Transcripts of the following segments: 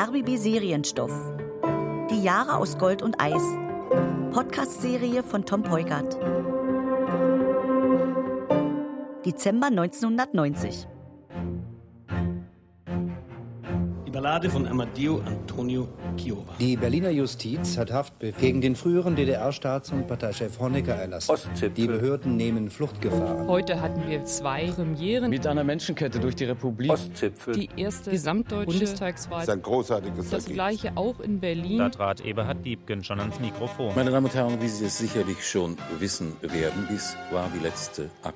RBB Serienstoff. Die Jahre aus Gold und Eis. Podcast-Serie von Tom Peugert. Dezember 1990. Die Ballade von Amadeo Antonio Chiova. Die Berliner Justiz hat Haftbefehl gegen den früheren DDR-Staats- und Parteichef Honecker erlassen. Ostzipfel. Die Behörden nehmen Fluchtgefahren. Heute hatten wir zwei Premieren. Mit einer Menschenkette durch die Republik. Ostzipfel. Die erste gesamtdeutsche Bundestagswahl. Das ist ein großartiges Das Ergebnis. gleiche auch in Berlin. Da trat Eberhard Diebken schon ans Mikrofon. Meine Damen und Herren, wie Sie es sicherlich schon wissen werden, dies war die letzte AK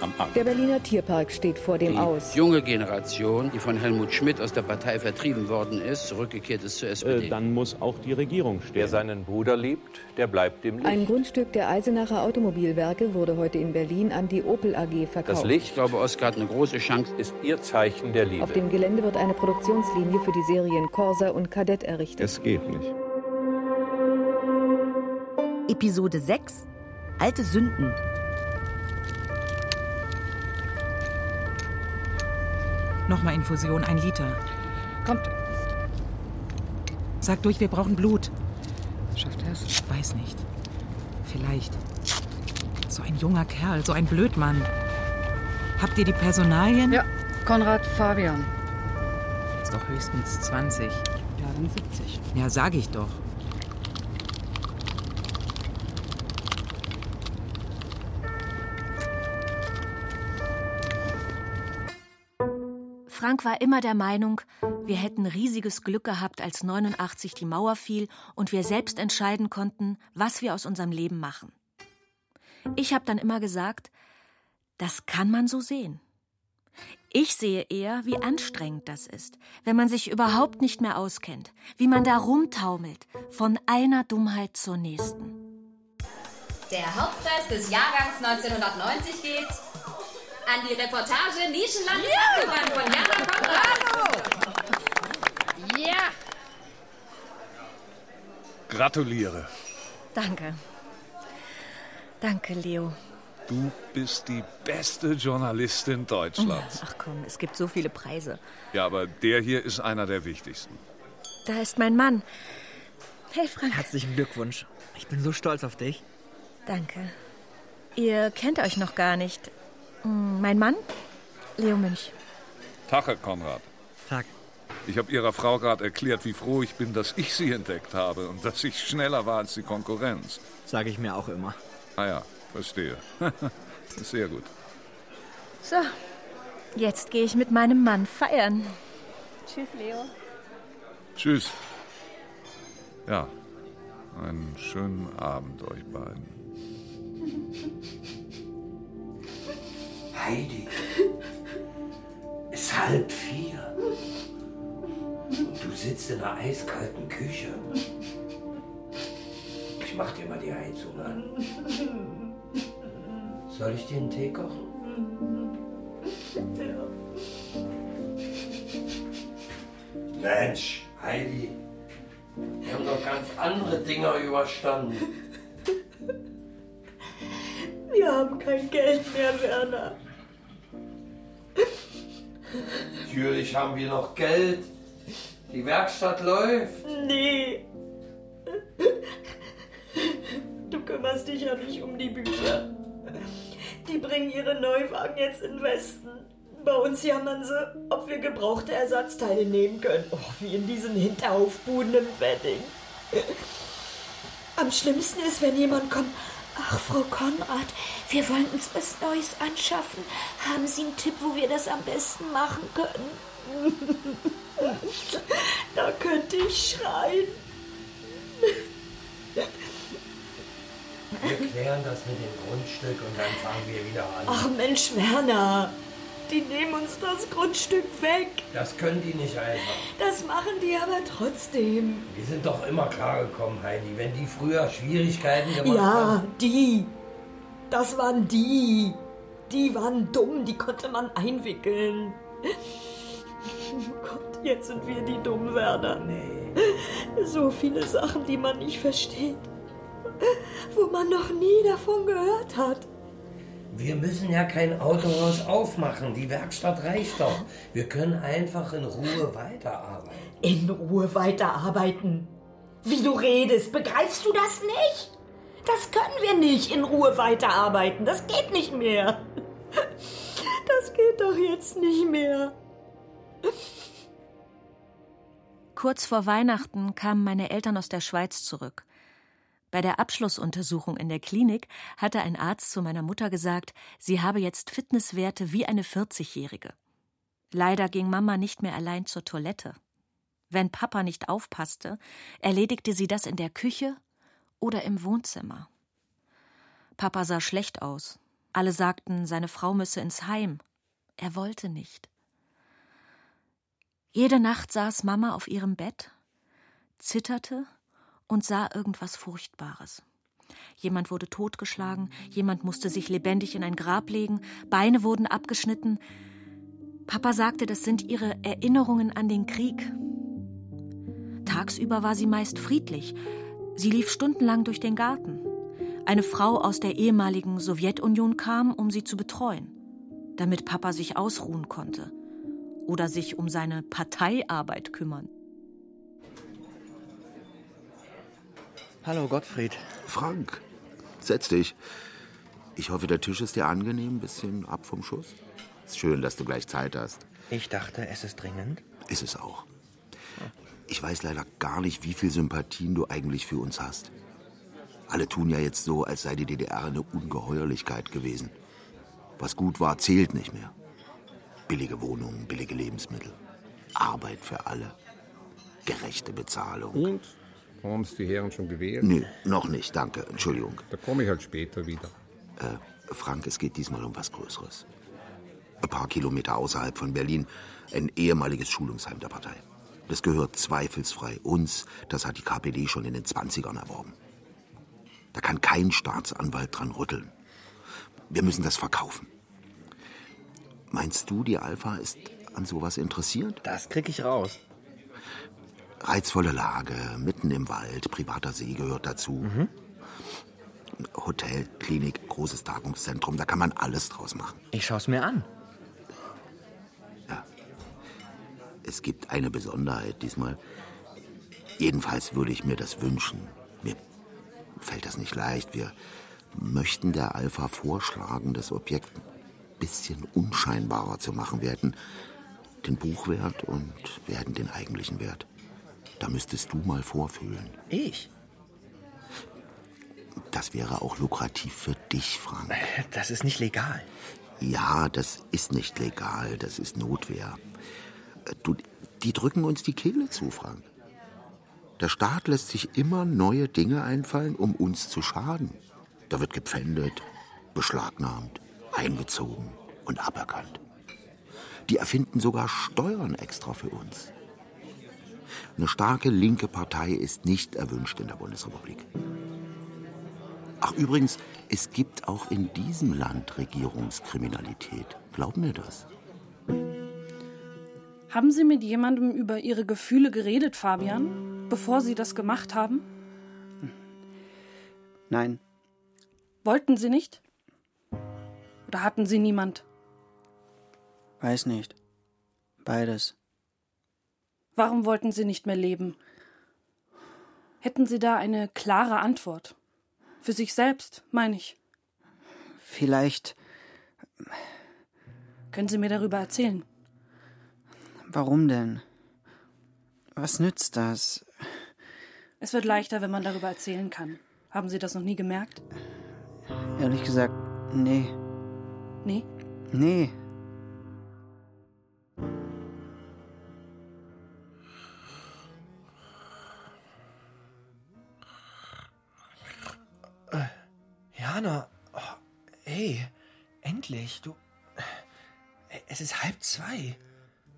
am Abend. Der Berliner Tierpark steht vor dem Die Aus. junge Generation, die von Helmut Schmidt aus der Partei vertrieben worden ist, zurückgekehrt ist zur SPD. Äh, dann muss auch die Regierung Wer stehen. seinen Bruder liebt, der bleibt im Licht. Ein Grundstück der Eisenacher Automobilwerke wurde heute in Berlin an die Opel AG verkauft. Das Ich Licht glaube, Oskar hat eine große Chance. ist ihr Zeichen der Liebe. Auf dem Gelände wird eine Produktionslinie für die Serien Corsa und Kadett errichtet. Es geht nicht. Episode 6 Alte Sünden. Nochmal Infusion, ein Liter. Kommt. Sag durch, wir brauchen Blut. Schafft er es? Weiß nicht. Vielleicht. So ein junger Kerl, so ein Blödmann. Habt ihr die Personalien? Ja, Konrad Fabian. Ist doch höchstens 20. Ja, dann 70. Ja, sag ich doch. Frank war immer der Meinung, wir hätten riesiges Glück gehabt, als 89 die Mauer fiel und wir selbst entscheiden konnten, was wir aus unserem Leben machen. Ich habe dann immer gesagt, das kann man so sehen. Ich sehe eher, wie anstrengend das ist, wenn man sich überhaupt nicht mehr auskennt, wie man da rumtaumelt, von einer Dummheit zur nächsten. Der Hauptpreis des Jahrgangs 1990 geht an die Reportage Nischenland ja! von Jana Konrad. Ja! Gratuliere. Danke. Danke, Leo. Du bist die beste Journalistin Deutschlands. Ach komm, es gibt so viele Preise. Ja, aber der hier ist einer der wichtigsten. Da ist mein Mann. Hey, Frank. Herzlichen Glückwunsch. Ich bin so stolz auf dich. Danke. Ihr kennt euch noch gar nicht. Hm, Mein Mann? Leo Münch. Tache, Konrad. Tag. Ich habe Ihrer Frau gerade erklärt, wie froh ich bin, dass ich Sie entdeckt habe und dass ich schneller war als die Konkurrenz. Sage ich mir auch immer. Ah ja, verstehe. Sehr gut. So, jetzt gehe ich mit meinem Mann feiern. Tschüss, Leo. Tschüss. Ja, einen schönen Abend euch beiden. Heidi, es ist halb vier. Und du sitzt in einer eiskalten Küche. Ich mach dir mal die Heizung an. Soll ich dir einen Tee kochen? Mensch, Heidi, wir haben doch ganz andere Dinger überstanden. Wir haben kein Geld mehr, Werner. Natürlich haben wir noch Geld. Die Werkstatt läuft. Nee. Du kümmerst dich ja nicht um die Bücher. Die bringen ihre Neuwagen jetzt in den Westen. Bei uns jammern sie, ob wir gebrauchte Ersatzteile nehmen können. Oh, wie in diesen Hinterhofbuden im Wedding. Am schlimmsten ist, wenn jemand kommt. Ach, Frau Konrad, wir wollen uns was Neues anschaffen. Haben Sie einen Tipp, wo wir das am besten machen können? da könnte ich schreien. Wir klären das mit dem Grundstück und dann fangen wir wieder an. Ach Mensch, Werner, die nehmen uns das Grundstück weg. Das können die nicht einfach. Das machen die aber trotzdem. Wir sind doch immer klargekommen, Heidi. Wenn die früher Schwierigkeiten gemacht Ja, haben. die. Das waren die. Die waren dumm, die konnte man einwickeln. Gott, jetzt sind wir die dummen Werner. Nee. So viele Sachen, die man nicht versteht. Wo man noch nie davon gehört hat. Wir müssen ja kein Autohaus aufmachen. Die Werkstatt reicht doch. Wir können einfach in Ruhe weiterarbeiten. In Ruhe weiterarbeiten? Wie du redest, begreifst du das nicht? Das können wir nicht in Ruhe weiterarbeiten. Das geht nicht mehr. Das geht doch jetzt nicht mehr. Kurz vor Weihnachten kamen meine Eltern aus der Schweiz zurück. Bei der Abschlussuntersuchung in der Klinik hatte ein Arzt zu meiner Mutter gesagt, sie habe jetzt Fitnesswerte wie eine 40-Jährige. Leider ging Mama nicht mehr allein zur Toilette. Wenn Papa nicht aufpasste, erledigte sie das in der Küche oder im Wohnzimmer. Papa sah schlecht aus. Alle sagten, seine Frau müsse ins Heim. Er wollte nicht. Jede Nacht saß Mama auf ihrem Bett, zitterte und sah irgendwas Furchtbares. Jemand wurde totgeschlagen, jemand musste sich lebendig in ein Grab legen, Beine wurden abgeschnitten. Papa sagte, das sind ihre Erinnerungen an den Krieg. Tagsüber war sie meist friedlich. Sie lief stundenlang durch den Garten. Eine Frau aus der ehemaligen Sowjetunion kam, um sie zu betreuen, damit Papa sich ausruhen konnte oder sich um seine Parteiarbeit kümmern. Hallo Gottfried. Frank, setz dich. Ich hoffe, der Tisch ist dir angenehm, ein bisschen ab vom Schuss. Ist schön, dass du gleich Zeit hast. Ich dachte, es ist dringend. Ist es auch. Ich weiß leider gar nicht, wie viel Sympathien du eigentlich für uns hast. Alle tun ja jetzt so, als sei die DDR eine Ungeheuerlichkeit gewesen. Was gut war, zählt nicht mehr. Billige Wohnungen, billige Lebensmittel, Arbeit für alle, gerechte Bezahlung. Und? Haben Sie die Herren schon gewählt? Nee, noch nicht, danke, Entschuldigung. Da komme ich halt später wieder. Äh, Frank, es geht diesmal um was Größeres. Ein paar Kilometer außerhalb von Berlin, ein ehemaliges Schulungsheim der Partei. Das gehört zweifelsfrei uns, das hat die KPD schon in den 20ern erworben. Da kann kein Staatsanwalt dran rütteln. Wir müssen das verkaufen. Meinst du, die Alpha ist an sowas interessiert? Das krieg ich raus. Reizvolle Lage, mitten im Wald, privater See gehört dazu. Mhm. Hotel, Klinik, großes Tagungszentrum, da kann man alles draus machen. Ich schau's mir an. Ja. Es gibt eine Besonderheit diesmal. Jedenfalls würde ich mir das wünschen. Mir fällt das nicht leicht. Wir möchten der Alpha vorschlagen, das Objekt ein bisschen unscheinbarer zu machen. Wir hätten den Buchwert und wir hätten den eigentlichen Wert. Da müsstest du mal vorfühlen. Ich? Das wäre auch lukrativ für dich, Frank. Das ist nicht legal. Ja, das ist nicht legal. Das ist Notwehr. Du, die drücken uns die Kehle zu, Frank. Der Staat lässt sich immer neue Dinge einfallen, um uns zu schaden. Da wird gepfändet, beschlagnahmt, eingezogen und aberkannt. Die erfinden sogar Steuern extra für uns. Eine starke linke Partei ist nicht erwünscht in der Bundesrepublik. Ach übrigens, es gibt auch in diesem Land Regierungskriminalität. Glaub mir das. Haben Sie mit jemandem über Ihre Gefühle geredet, Fabian, bevor Sie das gemacht haben? Nein. Wollten Sie nicht? Oder hatten Sie niemand? Weiß nicht. Beides. Warum wollten Sie nicht mehr leben? Hätten Sie da eine klare Antwort? Für sich selbst, meine ich. Vielleicht. Können Sie mir darüber erzählen? Warum denn? Was nützt das? Es wird leichter, wenn man darüber erzählen kann. Haben Sie das noch nie gemerkt? Ehrlich gesagt, nee. Nee? Nee. Jana, oh, hey, endlich, du. Es ist halb zwei.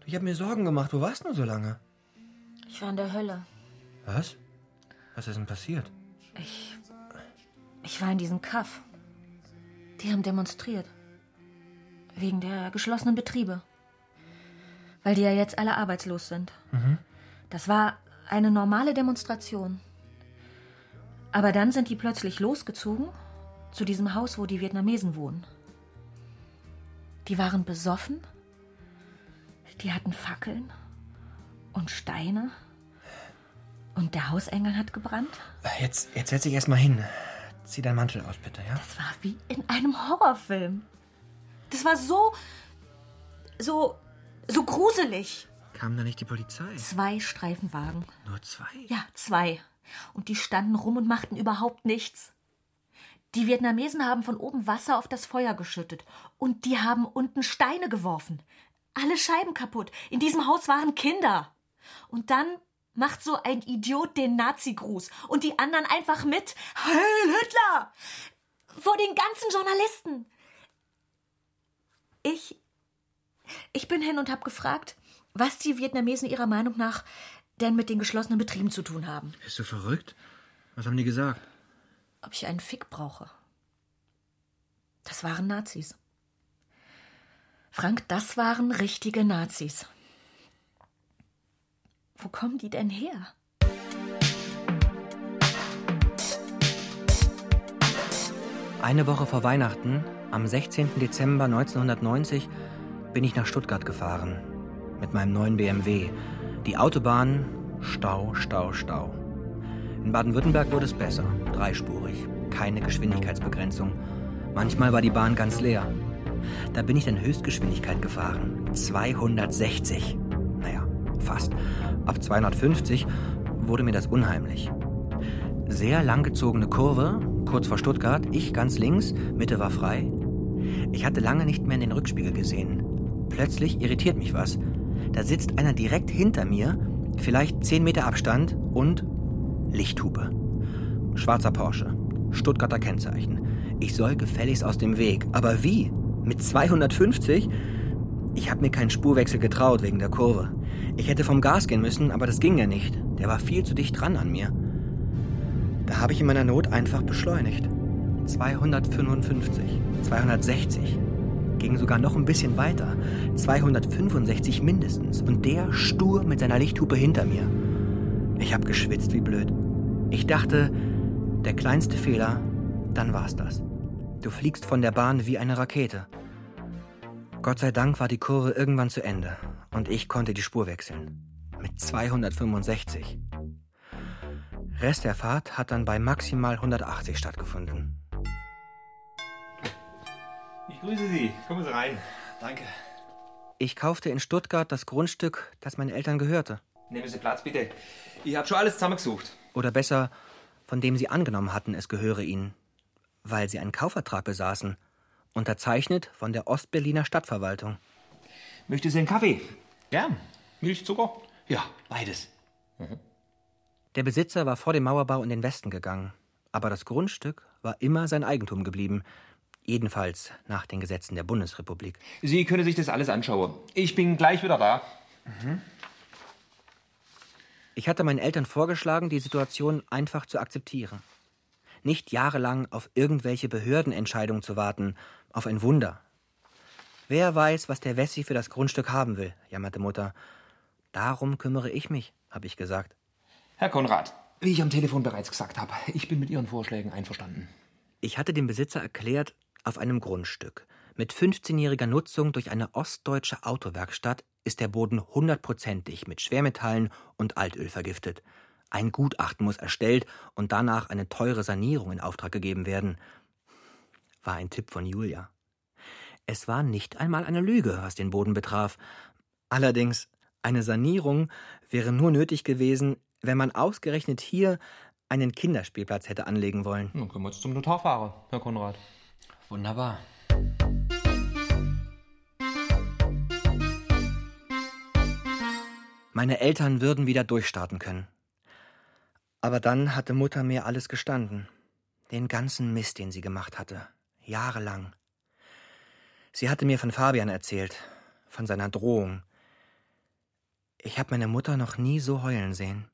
Du, Ich habe mir Sorgen gemacht. Wo warst du so lange? Ich war in der Hölle. Was? Was ist denn passiert? Ich. Ich war in diesem Kaff. Die haben demonstriert. Wegen der geschlossenen Betriebe. Weil die ja jetzt alle arbeitslos sind. Mhm. Das war eine normale Demonstration. Aber dann sind die plötzlich losgezogen zu diesem Haus, wo die Vietnamesen wohnen. Die waren besoffen. Die hatten Fackeln und Steine. Und der Hausengel hat gebrannt. Jetzt, jetzt setz dich erst mal hin. Zieh deinen Mantel aus, bitte, ja? Das war wie in einem Horrorfilm. Das war so. so. so gruselig. Kam da nicht die Polizei? Zwei Streifenwagen. Nur zwei? Ja, zwei. Und die standen rum und machten überhaupt nichts. Die Vietnamesen haben von oben Wasser auf das Feuer geschüttet. Und die haben unten Steine geworfen. Alle Scheiben kaputt. In diesem Haus waren Kinder. Und dann macht so ein Idiot den Nazi-Gruß. Und die anderen einfach mit. Heil Hitler! Vor den ganzen Journalisten. Ich. Ich bin hin und hab gefragt, was die Vietnamesen ihrer Meinung nach denn mit den geschlossenen Betrieben zu tun haben. Bist du verrückt? Was haben die gesagt? Ob ich einen Fick brauche. Das waren Nazis. Frank, das waren richtige Nazis. Wo kommen die denn her? Eine Woche vor Weihnachten, am 16. Dezember 1990, bin ich nach Stuttgart gefahren. Mit meinem neuen BMW. Die Autobahn, Stau, Stau, Stau. In Baden-Württemberg wurde es besser, dreispurig, keine Geschwindigkeitsbegrenzung. Manchmal war die Bahn ganz leer. Da bin ich in Höchstgeschwindigkeit gefahren, 260. Naja, fast. Ab 250 wurde mir das unheimlich. Sehr langgezogene Kurve, kurz vor Stuttgart, ich ganz links, Mitte war frei. Ich hatte lange nicht mehr in den Rückspiegel gesehen. Plötzlich irritiert mich was. Da sitzt einer direkt hinter mir, vielleicht 10 Meter Abstand und Lichthupe. Schwarzer Porsche, Stuttgarter Kennzeichen. Ich soll gefälligst aus dem Weg. Aber wie? Mit 250? Ich habe mir keinen Spurwechsel getraut wegen der Kurve. Ich hätte vom Gas gehen müssen, aber das ging ja nicht. Der war viel zu dicht dran an mir. Da habe ich in meiner Not einfach beschleunigt. 255, 260. Ging sogar noch ein bisschen weiter. 265 mindestens. Und der stur mit seiner Lichthupe hinter mir. Ich habe geschwitzt wie blöd. Ich dachte, der kleinste Fehler, dann war's das. Du fliegst von der Bahn wie eine Rakete. Gott sei Dank war die Kurve irgendwann zu Ende und ich konnte die Spur wechseln. Mit 265. Rest der Fahrt hat dann bei maximal 180 stattgefunden. Ich grüße Sie. Kommen Sie rein. Danke. Ich kaufte in Stuttgart das Grundstück, das meinen Eltern gehörte. Nehmen Sie Platz, bitte. Ich habe schon alles zusammengesucht. Oder besser, von dem sie angenommen hatten, es gehöre ihnen. Weil sie einen Kaufvertrag besaßen. Unterzeichnet von der Ostberliner Stadtverwaltung. Möchte Sie einen Kaffee? Gern. Milch, Zucker? Ja, beides. Der Besitzer war vor dem Mauerbau in den Westen gegangen. Aber das Grundstück war immer sein Eigentum geblieben. Jedenfalls nach den Gesetzen der Bundesrepublik. Sie können sich das alles anschauen. Ich bin gleich wieder da. Ich hatte meinen Eltern vorgeschlagen, die Situation einfach zu akzeptieren. Nicht jahrelang auf irgendwelche Behördenentscheidungen zu warten, auf ein Wunder. Wer weiß, was der Wessi für das Grundstück haben will, jammerte Mutter. Darum kümmere ich mich, habe ich gesagt. Herr Konrad, wie ich am Telefon bereits gesagt habe, ich bin mit Ihren Vorschlägen einverstanden. Ich hatte dem Besitzer erklärt, auf einem Grundstück mit 15-jähriger Nutzung durch eine ostdeutsche Autowerkstatt ist der Boden hundertprozentig mit Schwermetallen und Altöl vergiftet. Ein Gutachten muss erstellt und danach eine teure Sanierung in Auftrag gegeben werden. War ein Tipp von Julia. Es war nicht einmal eine Lüge, was den Boden betraf. Allerdings, eine Sanierung wäre nur nötig gewesen, wenn man ausgerechnet hier einen Kinderspielplatz hätte anlegen wollen. Dann können wir jetzt zum Notar fahren, Herr Konrad. Wunderbar. Meine Eltern würden wieder durchstarten können. Aber dann hatte Mutter mir alles gestanden. Den ganzen Mist, den sie gemacht hatte. Jahrelang. Sie hatte mir von Fabian erzählt, von seiner Drohung. Ich habe meine Mutter noch nie so heulen sehen.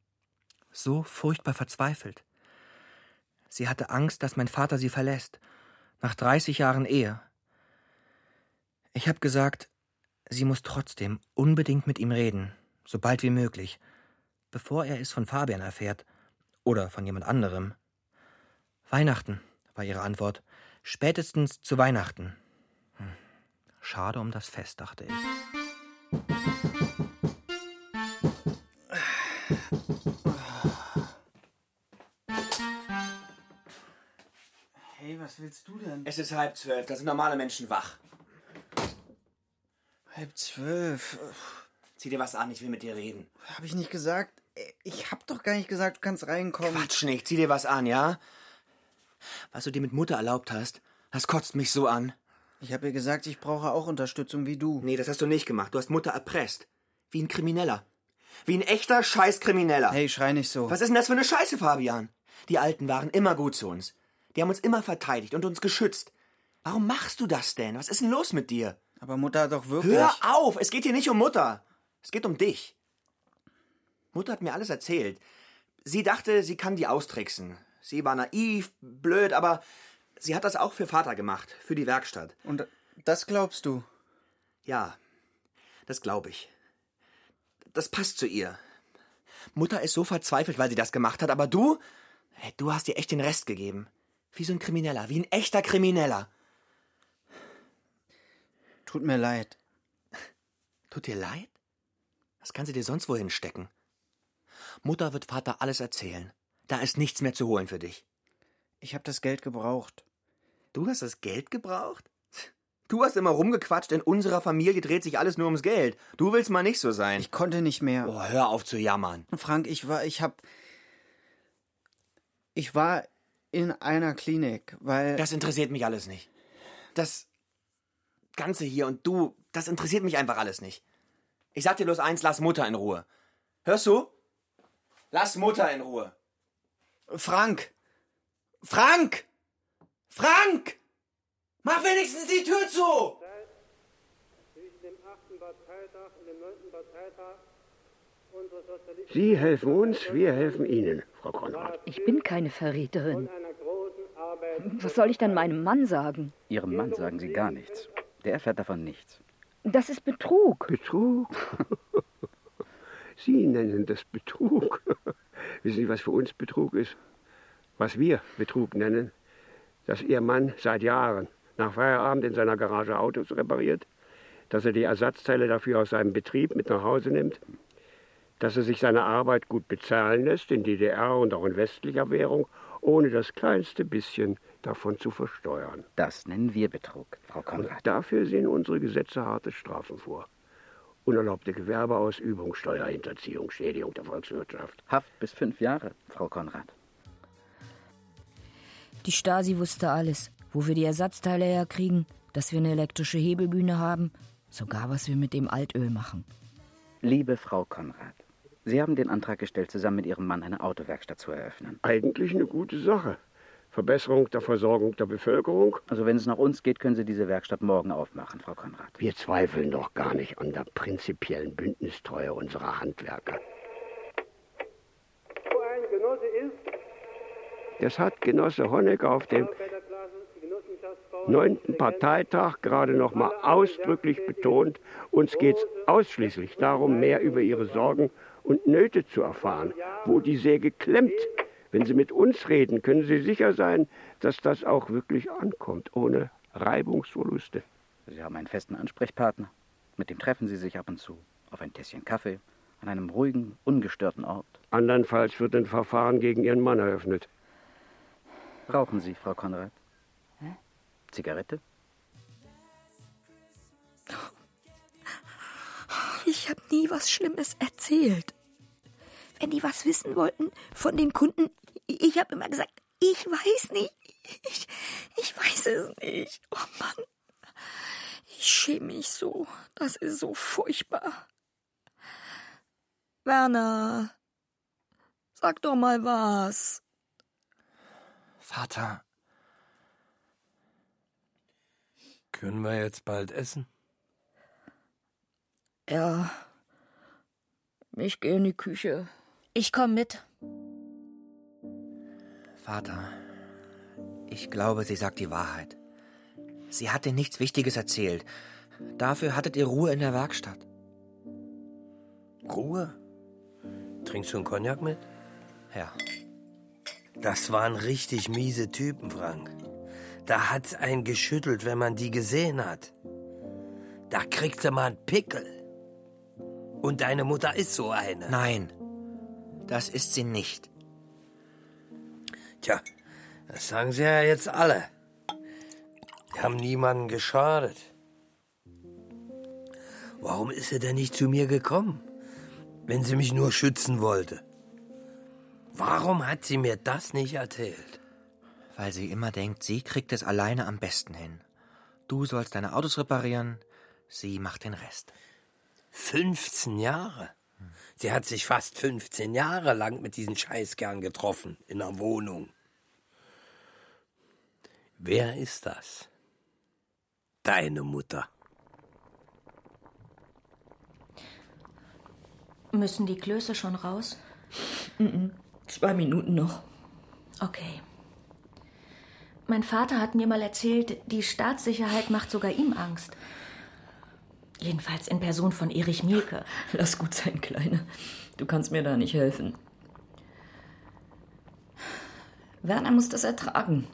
So furchtbar verzweifelt. Sie hatte Angst, dass mein Vater sie verlässt. Nach 30 Jahren Ehe. Ich habe gesagt, sie muss trotzdem unbedingt mit ihm reden, so bald wie möglich, bevor er es von Fabian erfährt oder von jemand anderem. Weihnachten, war ihre Antwort. Spätestens zu Weihnachten. Hm. Schade um das Fest, dachte ich. Hey, was willst du denn? Es ist halb zwölf, da sind normale Menschen wach. Halb zwölf. Zieh dir was an, ich will mit dir reden. Hab ich nicht gesagt? Ich hab doch gar nicht gesagt, du kannst reinkommen. Quatsch nicht, zieh dir was an, ja? Was du dir mit Mutter erlaubt hast, das kotzt mich so an. Ich habe ihr gesagt, ich brauche auch Unterstützung wie du. Nee, das hast du nicht gemacht. Du hast Mutter erpresst. Wie ein Krimineller. Wie ein echter Scheißkrimineller. Hey, schrei nicht so. Was ist denn das für eine Scheiße, Fabian? Die Alten waren immer gut zu uns. Die haben uns immer verteidigt und uns geschützt. Warum machst du das denn? Was ist denn los mit dir? Aber Mutter hat doch wirklich. Hör auf! Es geht hier nicht um Mutter. Es geht um dich. Mutter hat mir alles erzählt. Sie dachte, sie kann die austricksen. Sie war naiv, blöd, aber sie hat das auch für Vater gemacht, für die Werkstatt. Und das glaubst du? Ja, das glaube ich. Das passt zu ihr. Mutter ist so verzweifelt, weil sie das gemacht hat, aber du, hey, du hast ihr echt den Rest gegeben. Wie so ein Krimineller, wie ein echter Krimineller. Tut mir leid. Tut dir leid? Was kann sie dir sonst wohin stecken? Mutter wird Vater alles erzählen. Da ist nichts mehr zu holen für dich. Ich habe das Geld gebraucht. Du hast das Geld gebraucht? Du hast immer rumgequatscht, in unserer Familie dreht sich alles nur ums Geld. Du willst mal nicht so sein. Ich konnte nicht mehr. Oh, hör auf zu jammern. Frank, ich war, ich hab. Ich war in einer Klinik, weil. Das interessiert mich alles nicht. Das Ganze hier und du, das interessiert mich einfach alles nicht. Ich sag dir bloß eins, lass Mutter in Ruhe. Hörst du? Lass Mutter in Ruhe. Frank! Frank! Frank! Mach wenigstens die Tür zu! Sie helfen uns, wir helfen Ihnen, Frau Konrad. Ich bin keine Verräterin. Was soll ich dann meinem Mann sagen? Ihrem Mann sagen Sie gar nichts. Der erfährt davon nichts. Das ist Betrug. Betrug? Sie nennen das Betrug. Wissen Sie, was für uns Betrug ist? Was wir Betrug nennen? Dass Ihr Mann seit Jahren nach Feierabend in seiner Garage Autos repariert, dass er die Ersatzteile dafür aus seinem Betrieb mit nach Hause nimmt, dass er sich seine Arbeit gut bezahlen lässt, in DDR und auch in westlicher Währung, ohne das kleinste bisschen davon zu versteuern. Das nennen wir Betrug, Frau Konrad. Und dafür sehen unsere Gesetze harte Strafen vor. Unerlaubte Gewerbeausübung, Steuerhinterziehung, Schädigung der Volkswirtschaft. Haft bis fünf Jahre, Frau Konrad. Die Stasi wusste alles, wo wir die Ersatzteile herkriegen, dass wir eine elektrische Hebelbühne haben, sogar was wir mit dem Altöl machen. Liebe Frau Konrad, Sie haben den Antrag gestellt, zusammen mit Ihrem Mann eine Autowerkstatt zu eröffnen. Eigentlich eine gute Sache. Verbesserung der Versorgung der Bevölkerung. Also wenn es nach uns geht, können Sie diese Werkstatt morgen aufmachen, Frau Konrad. Wir zweifeln doch gar nicht an der prinzipiellen Bündnistreue unserer Handwerker. Wo ein Genosse ist, Das hat Genosse Honecker auf dem neunten Parteitag gerade noch mal ausdrücklich betont. Uns geht es ausschließlich darum, mehr über ihre Sorgen und Nöte zu erfahren, wo die Säge klemmt. Wenn Sie mit uns reden, können Sie sicher sein, dass das auch wirklich ankommt, ohne Reibungsverluste. Sie haben einen festen Ansprechpartner. Mit dem treffen Sie sich ab und zu. Auf ein Tässchen Kaffee. An einem ruhigen, ungestörten Ort. Andernfalls wird ein Verfahren gegen Ihren Mann eröffnet. Rauchen Sie, Frau Konrad? Zigarette? Ich habe nie was Schlimmes erzählt. Wenn die was wissen wollten von den Kunden, ich habe immer gesagt, ich weiß nicht. Ich, ich weiß es nicht. Oh Mann. Ich schäme mich so. Das ist so furchtbar. Werner, sag doch mal was. Vater. Können wir jetzt bald essen? Ja. Ich gehe in die Küche. Ich komm mit. Vater, ich glaube, sie sagt die Wahrheit. Sie hat dir nichts Wichtiges erzählt. Dafür hattet ihr Ruhe in der Werkstatt. Ruhe? Trinkst du einen Cognac mit? Ja. Das waren richtig miese Typen, Frank. Da hat's einen geschüttelt, wenn man die gesehen hat. Da kriegt sie mal einen Pickel. Und deine Mutter ist so eine. Nein, das ist sie nicht. Tja, das sagen sie ja jetzt alle. Die haben niemanden geschadet. Warum ist sie denn nicht zu mir gekommen, wenn sie mich nur schützen wollte? Warum hat sie mir das nicht erzählt? Weil sie immer denkt, sie kriegt es alleine am besten hin. Du sollst deine Autos reparieren, sie macht den Rest. 15 Jahre? Sie hat sich fast 15 Jahre lang mit diesen Scheißkern getroffen, in der Wohnung. Wer ist das? Deine Mutter. Müssen die Klöße schon raus? Mhm. Zwei Minuten noch. Okay. Mein Vater hat mir mal erzählt, die Staatssicherheit macht sogar ihm Angst. Jedenfalls in Person von Erich Mielke. Lass gut sein, Kleine. Du kannst mir da nicht helfen. Werner muss das ertragen.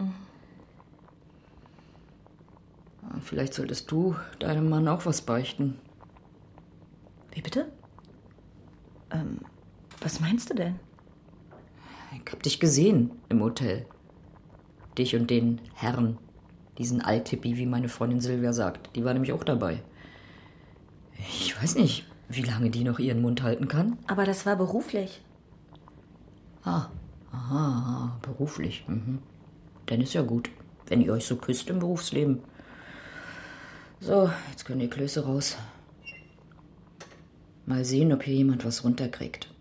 Vielleicht solltest du deinem Mann auch was beichten. Wie bitte? Ähm, was meinst du denn? Ich hab dich gesehen im Hotel. Dich und den Herrn. Diesen Altippi, wie meine Freundin Silvia sagt. Die war nämlich auch dabei. Ich weiß nicht, wie lange die noch ihren Mund halten kann. Aber das war beruflich. Ah, aha, beruflich. Mhm. Dann ist ja gut, wenn ihr euch so küsst im Berufsleben. So, jetzt können die Klöße raus. Mal sehen, ob hier jemand was runterkriegt.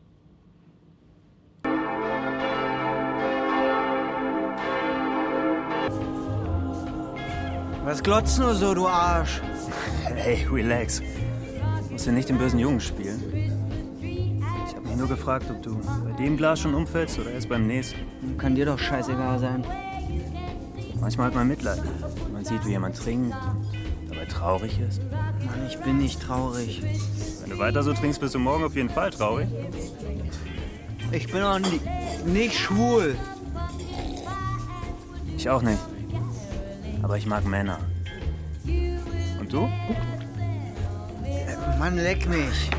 Was glotzt nur so, du Arsch? Hey, relax. Musst du nicht den bösen Jungen spielen. Ich habe mich nur gefragt, ob du bei dem Glas schon umfällst oder erst beim nächsten. Kann dir doch scheißegal sein. Manchmal hat man Mitleid. Man sieht, wie jemand trinkt und dabei traurig ist. Mann, ich bin nicht traurig. Wenn du weiter so trinkst, bist du morgen auf jeden Fall traurig. Ich bin auch ni nicht schwul. Ich auch nicht. Aber ich mag Männer. Und du? Mann, leck mich.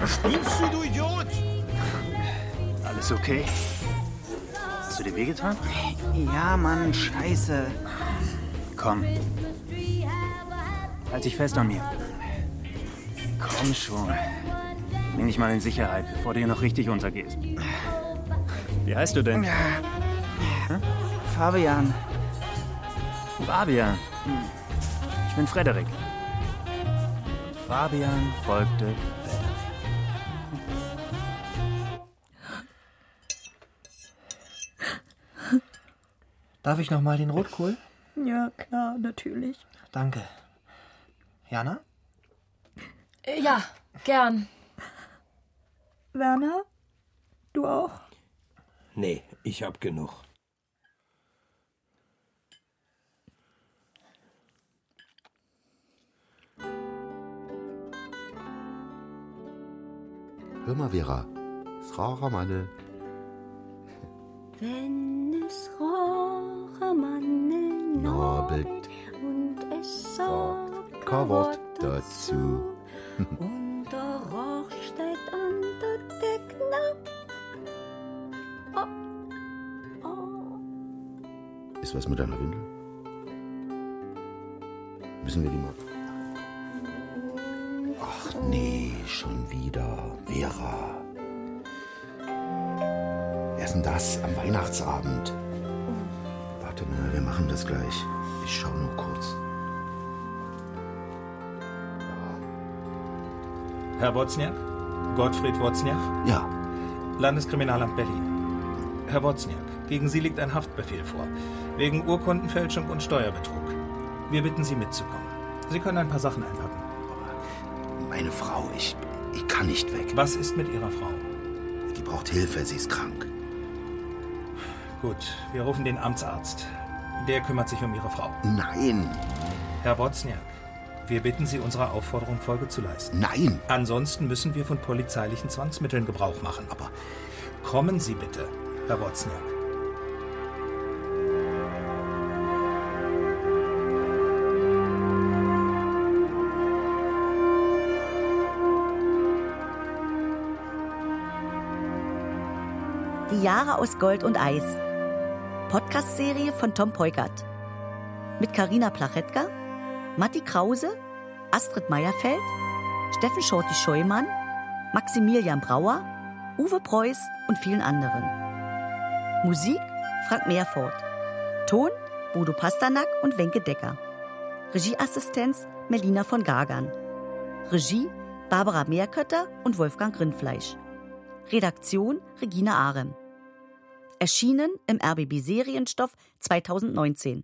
Was spielst du, du Idiot? Alles okay? Hast du dir wehgetan? Ja, Mann, scheiße. Komm. Halt dich fest an mir. Komm schon. Bring dich mal in Sicherheit, bevor du hier noch richtig untergehst. Wie heißt du denn? Hm? Fabian. Fabian. Ich bin Frederik. Fabian folgte Frederik. Darf ich noch mal den Rotkohl? Ja, klar, natürlich. Danke. Jana? Ja, gern. Werner? Du auch? Nee, ich hab genug. Hör mal, Vera. Srara Manne. Wenn es Rohrmanne Norbert und es sagt kein Wort dazu. und der Rohr steht an der Decknapp. Ist was mit deiner Windel? Müssen wir die mal. Nee, schon wieder. Vera. Wer ist denn das am Weihnachtsabend? Warte mal, wir machen das gleich. Ich schau nur kurz. Herr Wozniak? Gottfried Wozniak? Ja. Landeskriminalamt Berlin. Herr Wozniak, gegen Sie liegt ein Haftbefehl vor. Wegen Urkundenfälschung und Steuerbetrug. Wir bitten Sie mitzukommen. Sie können ein paar Sachen einpacken. Meine Frau, ich, ich kann nicht weg. Was ist mit Ihrer Frau? Die braucht Hilfe, sie ist krank. Gut, wir rufen den Amtsarzt. Der kümmert sich um Ihre Frau. Nein. Herr Wozniak, wir bitten Sie, unserer Aufforderung Folge zu leisten. Nein. Ansonsten müssen wir von polizeilichen Zwangsmitteln Gebrauch machen. Aber kommen Sie bitte, Herr Wozniak. Jahre aus Gold und Eis. Podcast-Serie von Tom Peukert. Mit Karina Plachetka, Matti Krause, Astrid Meierfeld, Steffen Schorti-Scheumann, Maximilian Brauer, Uwe Preuß und vielen anderen. Musik Frank Meerfort. Ton Bodo Pasternak und Wenke Decker. Regieassistenz Melina von Gagern. Regie Barbara Meerkötter und Wolfgang Rindfleisch. Redaktion Regina Arem. Erschienen im RBB Serienstoff 2019.